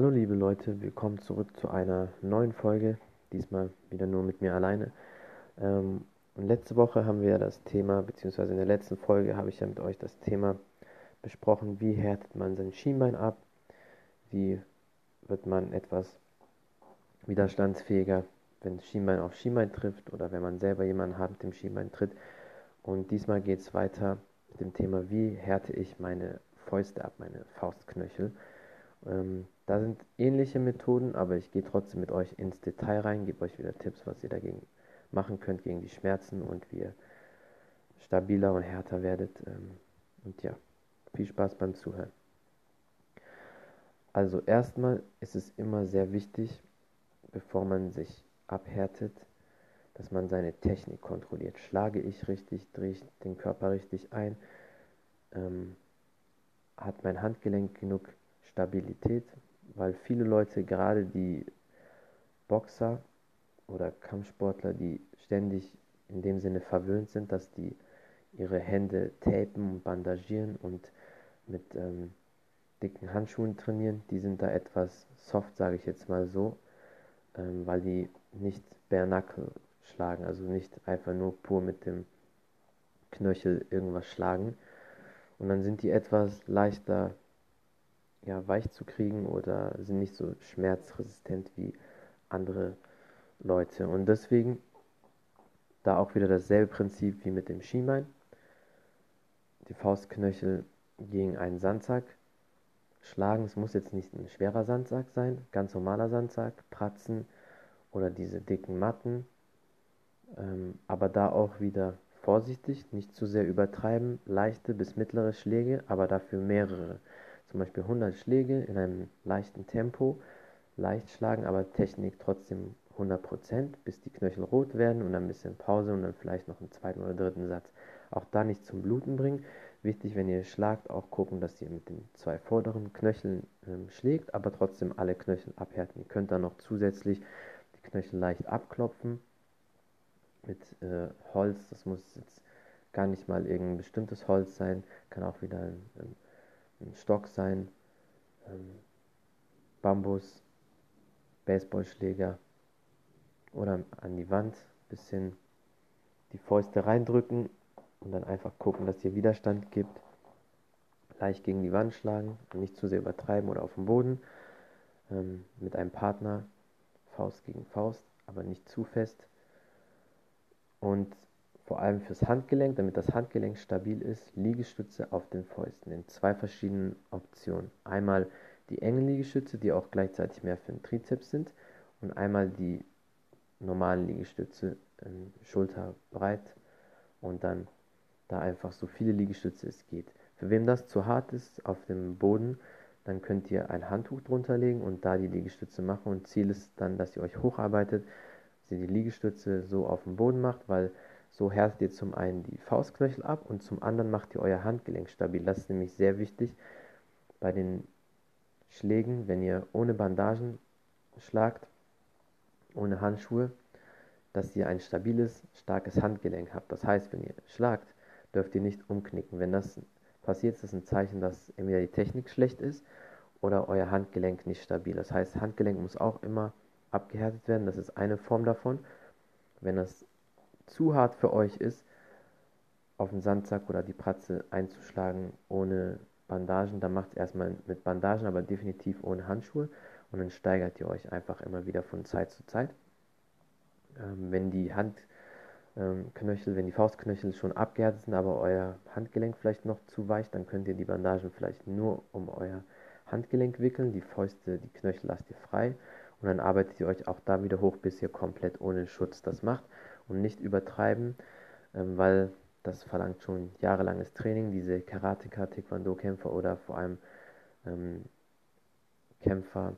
Hallo liebe Leute, willkommen zurück zu einer neuen Folge, diesmal wieder nur mit mir alleine. Ähm, letzte Woche haben wir das Thema, beziehungsweise in der letzten Folge habe ich ja mit euch das Thema besprochen, wie härtet man sein Schienbein ab, wie wird man etwas widerstandsfähiger, wenn Schienbein auf Schienbein trifft oder wenn man selber jemanden hat, mit dem Schienbein tritt. Und diesmal geht es weiter mit dem Thema, wie härte ich meine Fäuste ab, meine Faustknöchel. Ähm, da sind ähnliche Methoden, aber ich gehe trotzdem mit euch ins Detail rein, gebe euch wieder Tipps, was ihr dagegen machen könnt, gegen die Schmerzen und wie ihr stabiler und härter werdet. Ähm, und ja, viel Spaß beim Zuhören. Also erstmal ist es immer sehr wichtig, bevor man sich abhärtet, dass man seine Technik kontrolliert. Schlage ich richtig, drehe ich den Körper richtig ein? Ähm, hat mein Handgelenk genug Stabilität, weil viele Leute, gerade die Boxer oder Kampfsportler, die ständig in dem Sinne verwöhnt sind, dass die ihre Hände tapen und bandagieren und mit ähm, dicken Handschuhen trainieren, die sind da etwas soft, sage ich jetzt mal so, ähm, weil die nicht knuckle schlagen, also nicht einfach nur pur mit dem Knöchel irgendwas schlagen. Und dann sind die etwas leichter ja, weich zu kriegen oder sind nicht so schmerzresistent wie andere Leute. Und deswegen da auch wieder dasselbe Prinzip wie mit dem Schienbein. Die Faustknöchel gegen einen Sandsack schlagen. Es muss jetzt nicht ein schwerer Sandsack sein, ganz normaler Sandsack, Pratzen oder diese dicken Matten. Ähm, aber da auch wieder vorsichtig, nicht zu sehr übertreiben, leichte bis mittlere Schläge, aber dafür mehrere zum Beispiel 100 Schläge in einem leichten Tempo, leicht schlagen, aber Technik trotzdem 100%, bis die Knöchel rot werden und ein bisschen Pause und dann vielleicht noch einen zweiten oder dritten Satz. Auch da nicht zum Bluten bringen. Wichtig, wenn ihr schlagt, auch gucken, dass ihr mit den zwei vorderen Knöcheln ähm, schlägt, aber trotzdem alle Knöchel abhärten. Ihr könnt dann noch zusätzlich die Knöchel leicht abklopfen mit äh, Holz. Das muss jetzt gar nicht mal irgendein bestimmtes Holz sein, kann auch wieder ein, ein ein Stock sein, ähm, Bambus, Baseballschläger oder an die Wand bisschen die Fäuste reindrücken und dann einfach gucken, dass ihr Widerstand gibt. Leicht gegen die Wand schlagen, nicht zu sehr übertreiben oder auf dem Boden. Ähm, mit einem Partner, Faust gegen Faust, aber nicht zu fest. Und vor allem fürs Handgelenk, damit das Handgelenk stabil ist, Liegestütze auf den Fäusten in zwei verschiedenen Optionen. Einmal die engen Liegestütze, die auch gleichzeitig mehr für den Trizeps sind, und einmal die normalen Liegestütze, ähm, schulterbreit und dann da einfach so viele Liegestütze es geht. Für wem das zu hart ist auf dem Boden, dann könnt ihr ein Handtuch drunter legen und da die Liegestütze machen und Ziel ist dann, dass ihr euch hocharbeitet, dass ihr die Liegestütze so auf dem Boden macht, weil so härtet ihr zum einen die Faustknöchel ab und zum anderen macht ihr euer Handgelenk stabil. Das ist nämlich sehr wichtig bei den Schlägen, wenn ihr ohne Bandagen schlagt, ohne Handschuhe, dass ihr ein stabiles, starkes Handgelenk habt. Das heißt, wenn ihr schlagt, dürft ihr nicht umknicken. Wenn das passiert, ist das ein Zeichen, dass entweder die Technik schlecht ist oder euer Handgelenk nicht stabil. Das heißt, Handgelenk muss auch immer abgehärtet werden. Das ist eine Form davon. Wenn das zu hart für euch ist, auf den Sandsack oder die Pratze einzuschlagen ohne Bandagen, dann macht es erstmal mit Bandagen, aber definitiv ohne Handschuhe. Und dann steigert ihr euch einfach immer wieder von Zeit zu Zeit. Ähm, wenn die Handknöchel, ähm, wenn die Faustknöchel schon abgehärtet sind, aber euer Handgelenk vielleicht noch zu weich, dann könnt ihr die Bandagen vielleicht nur um euer Handgelenk wickeln, die Fäuste, die Knöchel lasst ihr frei. Und dann arbeitet ihr euch auch da wieder hoch, bis ihr komplett ohne Schutz das macht und nicht übertreiben, ähm, weil das verlangt schon jahrelanges Training. Diese Karateka, Taekwondo-Kämpfer oder vor allem ähm, Kämpfer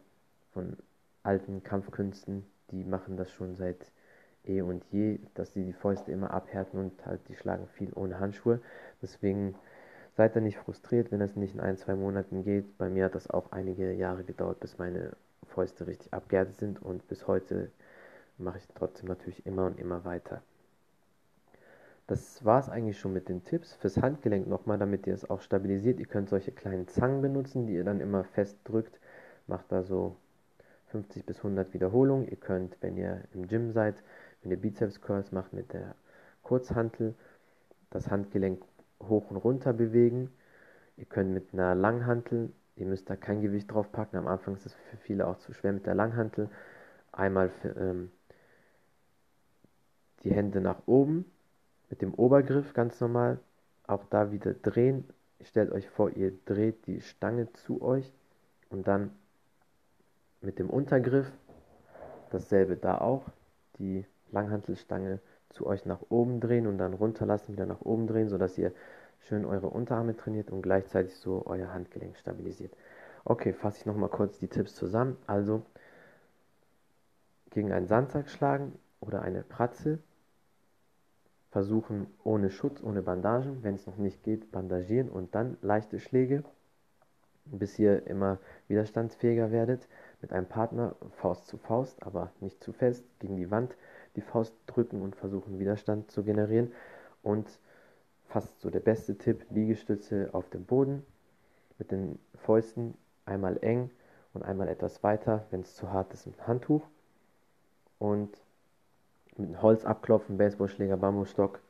von alten Kampfkünsten, die machen das schon seit eh und je, dass sie die Fäuste immer abhärten und halt die schlagen viel ohne Handschuhe. Deswegen seid da nicht frustriert, wenn das nicht in ein, zwei Monaten geht. Bei mir hat das auch einige Jahre gedauert, bis meine Fäuste richtig abgehärtet sind und bis heute mache ich trotzdem natürlich immer und immer weiter. Das war es eigentlich schon mit den Tipps. Fürs Handgelenk nochmal, damit ihr es auch stabilisiert. Ihr könnt solche kleinen Zangen benutzen, die ihr dann immer fest drückt, macht da so 50 bis 100 Wiederholungen. Ihr könnt, wenn ihr im Gym seid, wenn ihr Bizeps Curls macht mit der Kurzhantel, das Handgelenk hoch und runter bewegen. Ihr könnt mit einer Langhantel, ihr müsst da kein Gewicht drauf packen. Am Anfang ist es für viele auch zu schwer mit der Langhantel. Einmal für, ähm, die Hände nach oben mit dem Obergriff ganz normal. Auch da wieder drehen. Stellt euch vor, ihr dreht die Stange zu euch und dann mit dem Untergriff dasselbe da auch. Die Langhantelstange zu euch nach oben drehen und dann runterlassen, wieder nach oben drehen, sodass ihr schön eure Unterarme trainiert und gleichzeitig so euer Handgelenk stabilisiert. Okay, fasse ich nochmal kurz die Tipps zusammen. Also gegen einen Sandsack schlagen oder eine Pratze. Versuchen ohne Schutz, ohne Bandagen. Wenn es noch nicht geht, bandagieren und dann leichte Schläge, bis ihr immer widerstandsfähiger werdet. Mit einem Partner Faust zu Faust, aber nicht zu fest, gegen die Wand die Faust drücken und versuchen Widerstand zu generieren. Und fast so der beste Tipp, Liegestütze auf dem Boden mit den Fäusten einmal eng und einmal etwas weiter, wenn es zu hart ist, ein Handtuch und mit Holz abklopfen, Baseballschläger, Bambusstock,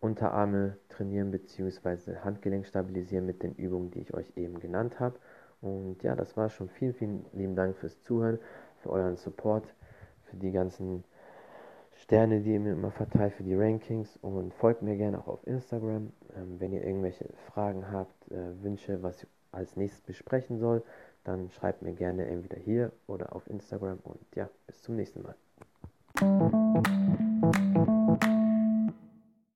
Unterarme trainieren bzw. Handgelenk stabilisieren mit den Übungen, die ich euch eben genannt habe. Und ja, das war schon. Vielen, vielen lieben Dank fürs Zuhören, für euren Support, für die ganzen Sterne, die ihr mir immer verteilt, für die Rankings. Und folgt mir gerne auch auf Instagram, ähm, wenn ihr irgendwelche Fragen habt, äh, Wünsche, was ich als nächstes besprechen soll dann schreibt mir gerne entweder hier oder auf Instagram und ja, bis zum nächsten Mal. Thank you.